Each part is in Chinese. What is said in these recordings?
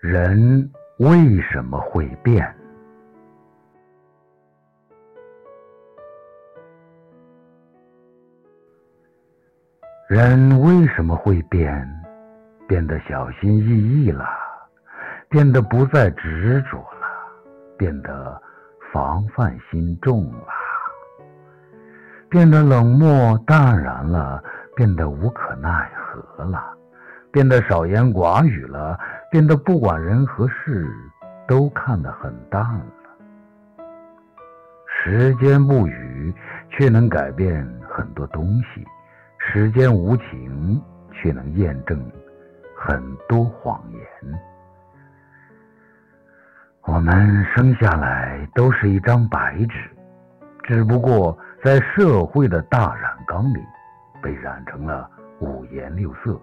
人为什么会变？人为什么会变？变得小心翼翼了，变得不再执着了，变得防范心重了，变得冷漠淡然了，变得无可奈何了，变得少言寡语了，变得不管人和事都看得很淡了。时间不语，却能改变很多东西。时间无情，却能验证很多谎言。我们生下来都是一张白纸，只不过在社会的大染缸里，被染成了五颜六色，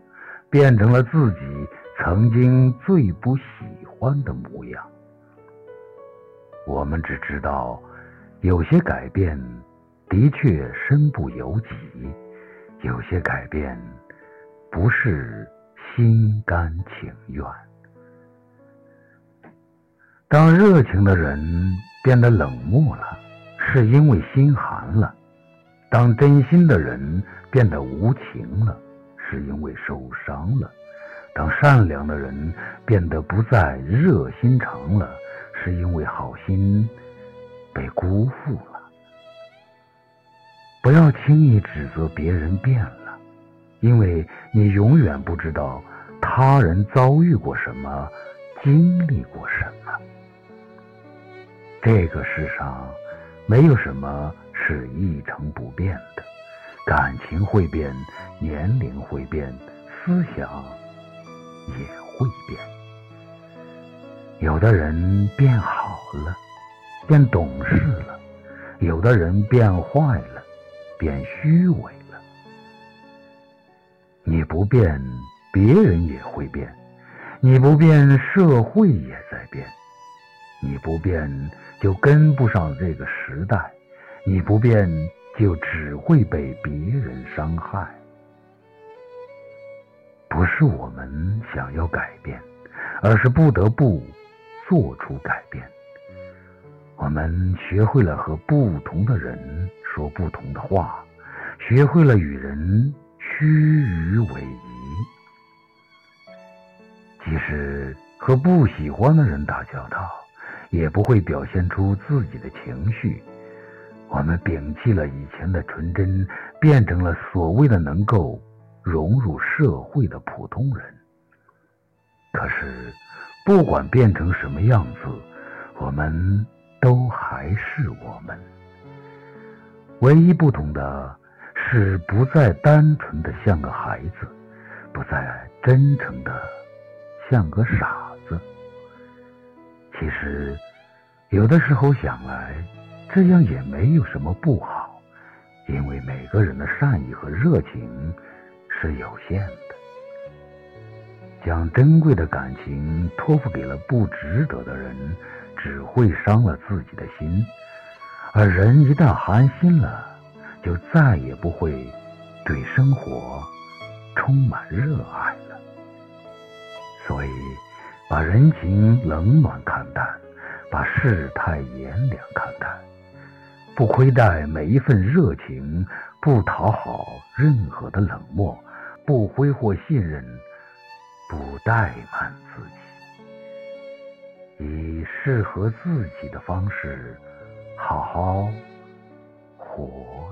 变成了自己曾经最不喜欢的模样。我们只知道，有些改变的确身不由己。有些改变不是心甘情愿。当热情的人变得冷漠了，是因为心寒了；当真心的人变得无情了，是因为受伤了；当善良的人变得不再热心肠了，是因为好心被辜负了。不要轻易指责别人变了，因为你永远不知道他人遭遇过什么，经历过什么。这个世上没有什么是一成不变的，感情会变，年龄会变，思想也会变。有的人变好了，变懂事了；有的人变坏了。变虚伪了。你不变，别人也会变；你不变，社会也在变；你不变，就跟不上这个时代；你不变，就只会被别人伤害。不是我们想要改变，而是不得不做出改变。我们学会了和不同的人。说不同的话，学会了与人虚与委蛇。即使和不喜欢的人打交道，也不会表现出自己的情绪。我们摒弃了以前的纯真，变成了所谓的能够融入社会的普通人。可是，不管变成什么样子，我们都还是我们。唯一不同的是，不再单纯的像个孩子，不再真诚的像个傻子。其实，有的时候想来，这样也没有什么不好，因为每个人的善意和热情是有限的。将珍贵的感情托付给了不值得的人，只会伤了自己的心。而人一旦寒心了，就再也不会对生活充满热爱了。所以，把人情冷暖看淡，把世态炎凉看淡，不亏待每一份热情，不讨好任何的冷漠，不挥霍信任，不怠慢自己，以适合自己的方式。好好活。